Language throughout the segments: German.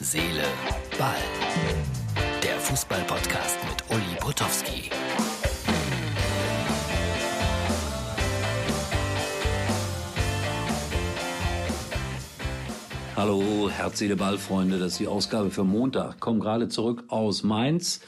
Seele, Ball. Der Fußball-Podcast mit Uli Potowski. Hallo, Herz, Seele, Ball, Freunde. Das ist die Ausgabe für Montag. Komm gerade zurück aus Mainz.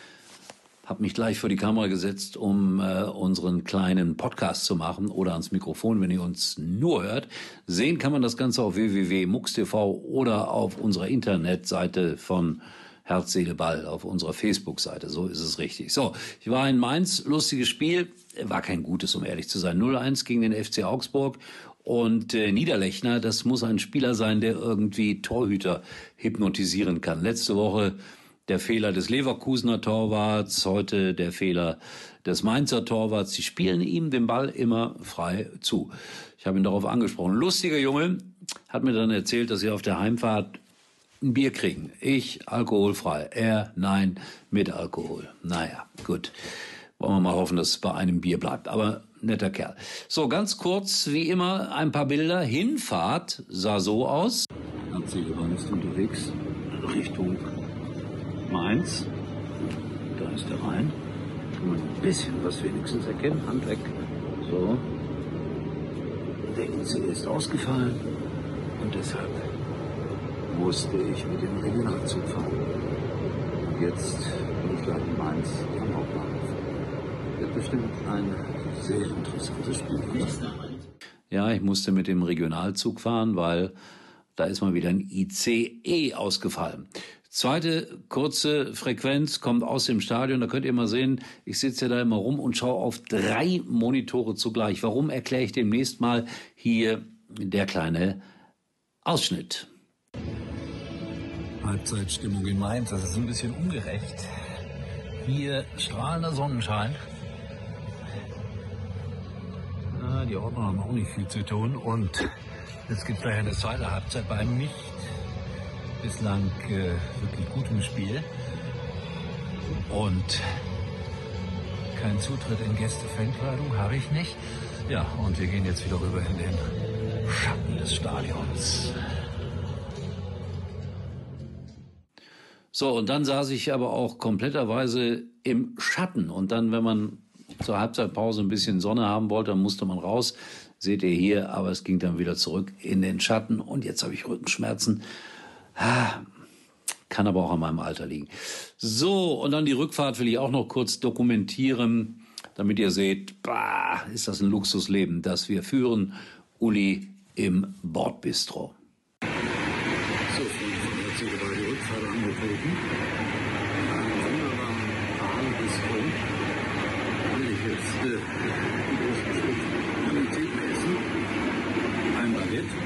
Hab mich gleich vor die Kamera gesetzt, um äh, unseren kleinen Podcast zu machen oder ans Mikrofon, wenn ihr uns nur hört. Sehen kann man das Ganze auf www.mux.tv oder auf unserer Internetseite von Herz, Seele, Ball, auf unserer Facebook-Seite. So ist es richtig. So, ich war in Mainz, lustiges Spiel. War kein gutes, um ehrlich zu sein. 0-1 gegen den FC Augsburg und äh, Niederlechner, das muss ein Spieler sein, der irgendwie Torhüter hypnotisieren kann. Letzte Woche der Fehler des Leverkusener Torwarts, heute der Fehler des Mainzer Torwarts. Sie spielen ihm den Ball immer frei zu. Ich habe ihn darauf angesprochen. Lustiger Junge hat mir dann erzählt, dass sie auf der Heimfahrt ein Bier kriegen. Ich alkoholfrei. Er, nein, mit Alkohol. Naja, gut. Wollen wir mal hoffen, dass es bei einem Bier bleibt. Aber netter Kerl. So, ganz kurz, wie immer, ein paar Bilder. Hinfahrt sah so aus. Erzählerin ist unterwegs Richtung Mainz. Da ist der Rhein. Kann man ein bisschen was wenigstens erkennen. Hand weg. So. Der ICE ist ausgefallen. Und deshalb musste ich mit dem Regionalzug fahren. Und jetzt bin ich gleich in Mainz am Hauptbahnhof. Wird bestimmt ein sehr interessantes Spiel. Ja, ich musste mit dem Regionalzug fahren, weil da ist mal wieder ein ICE ausgefallen. Zweite kurze Frequenz kommt aus dem Stadion. Da könnt ihr mal sehen, ich sitze ja da immer rum und schaue auf drei Monitore zugleich. Warum erkläre ich demnächst mal hier der kleine Ausschnitt. Halbzeitstimmung in Mainz, das ist ein bisschen ungerecht. Hier strahlender Sonnenschein. Na, die Ordner haben auch nicht viel zu tun und es gibt gleich eine zweite Halbzeit bei einem nicht bislang äh, wirklich gutem Spiel und kein Zutritt in Gäste-Fankleidung habe ich nicht. Ja, und wir gehen jetzt wieder rüber in den Schatten des Stadions. So, und dann saß ich aber auch kompletterweise im Schatten. Und dann, wenn man zur Halbzeitpause ein bisschen Sonne haben wollte, dann musste man raus. Seht ihr hier, aber es ging dann wieder zurück in den Schatten. Und jetzt habe ich Rückenschmerzen. Ah, kann aber auch an meinem Alter liegen. So, und dann die Rückfahrt will ich auch noch kurz dokumentieren, damit ihr seht, bah, ist das ein Luxusleben, das wir führen. Uli im Bordbistro. So, Freunde von der Ziele war die Rückfahrt angetreten. Einen wunderbaren Bistro. Will ich jetzt äh, ein großes Stück Qualität essen. Ein Baguette.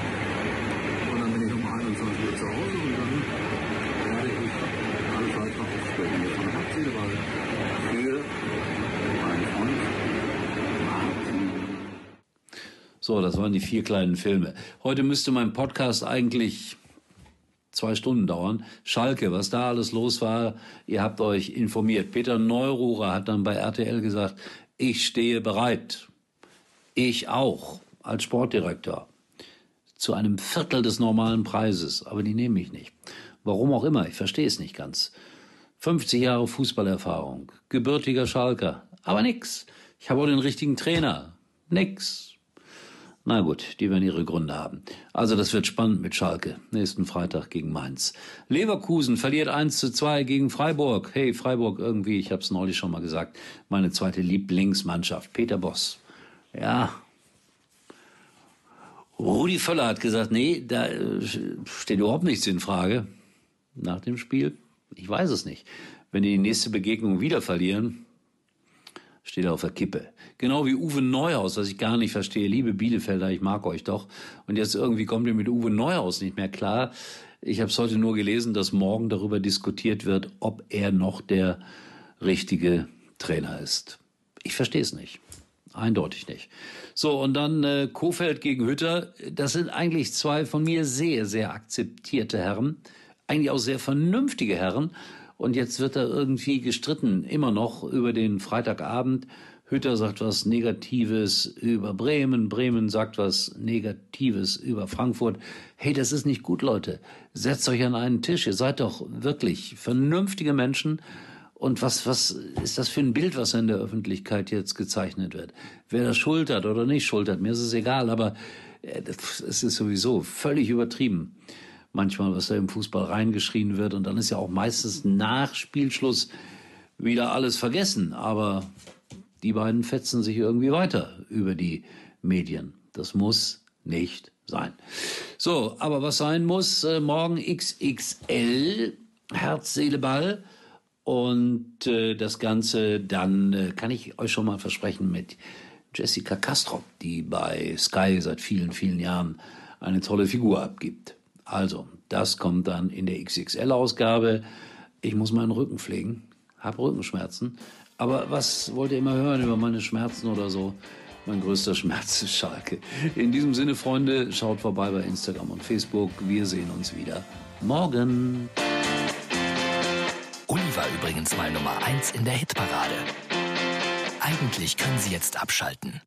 Und dann bin ich um 21 Uhr zu Hause und dann werde ich alles weitere aufsprechen. Hier von Hauptzielball für meinen Freund Martin. So, das waren die vier kleinen Filme. Heute müsste mein Podcast eigentlich zwei Stunden dauern. Schalke, was da alles los war, ihr habt euch informiert. Peter Neururer hat dann bei RTL gesagt, ich stehe bereit. Ich auch, als Sportdirektor. Zu einem Viertel des normalen Preises. Aber die nehme ich nicht. Warum auch immer, ich verstehe es nicht ganz. 50 Jahre Fußballerfahrung, gebürtiger Schalker. Aber nix. Ich habe auch den richtigen Trainer. Nix. Na gut, die werden ihre Gründe haben. Also das wird spannend mit Schalke. Nächsten Freitag gegen Mainz. Leverkusen verliert 1 zu 2 gegen Freiburg. Hey, Freiburg irgendwie, ich habe es neulich schon mal gesagt, meine zweite Lieblingsmannschaft. Peter Boss. Ja. Rudi Völler hat gesagt, nee, da äh, steht überhaupt nichts in Frage nach dem Spiel. Ich weiß es nicht. Wenn die die nächste Begegnung wieder verlieren, steht auf der Kippe. Genau wie Uwe Neuhaus, was ich gar nicht verstehe. Liebe Bielefelder, ich mag euch doch. Und jetzt irgendwie kommt ihr mit Uwe Neuhaus nicht mehr klar. Ich habe es heute nur gelesen, dass morgen darüber diskutiert wird, ob er noch der richtige Trainer ist. Ich verstehe es nicht. Eindeutig nicht. So, und dann äh, Kofeld gegen Hütter. Das sind eigentlich zwei von mir sehr, sehr akzeptierte Herren. Eigentlich auch sehr vernünftige Herren. Und jetzt wird da irgendwie gestritten, immer noch über den Freitagabend. Hütter sagt was Negatives über Bremen, Bremen sagt was Negatives über Frankfurt. Hey, das ist nicht gut, Leute. Setzt euch an einen Tisch. Ihr seid doch wirklich vernünftige Menschen. Und was, was ist das für ein Bild, was in der Öffentlichkeit jetzt gezeichnet wird? Wer das schultert oder nicht schultert, mir ist es egal, aber äh, es ist sowieso völlig übertrieben. Manchmal, was da im Fußball reingeschrien wird. Und dann ist ja auch meistens nach Spielschluss wieder alles vergessen. Aber die beiden fetzen sich irgendwie weiter über die Medien. Das muss nicht sein. So, aber was sein muss, äh, morgen XXL, Herz, Seele, Ball. Und äh, das Ganze dann äh, kann ich euch schon mal versprechen mit Jessica Kastrop, die bei Sky seit vielen, vielen Jahren eine tolle Figur abgibt. Also, das kommt dann in der XXL-Ausgabe. Ich muss meinen Rücken pflegen, habe Rückenschmerzen. Aber was wollt ihr immer hören über meine Schmerzen oder so? Mein größter Schmerz ist Schalke. In diesem Sinne, Freunde, schaut vorbei bei Instagram und Facebook. Wir sehen uns wieder morgen. Uli war übrigens mal Nummer 1 in der Hitparade. Eigentlich können Sie jetzt abschalten.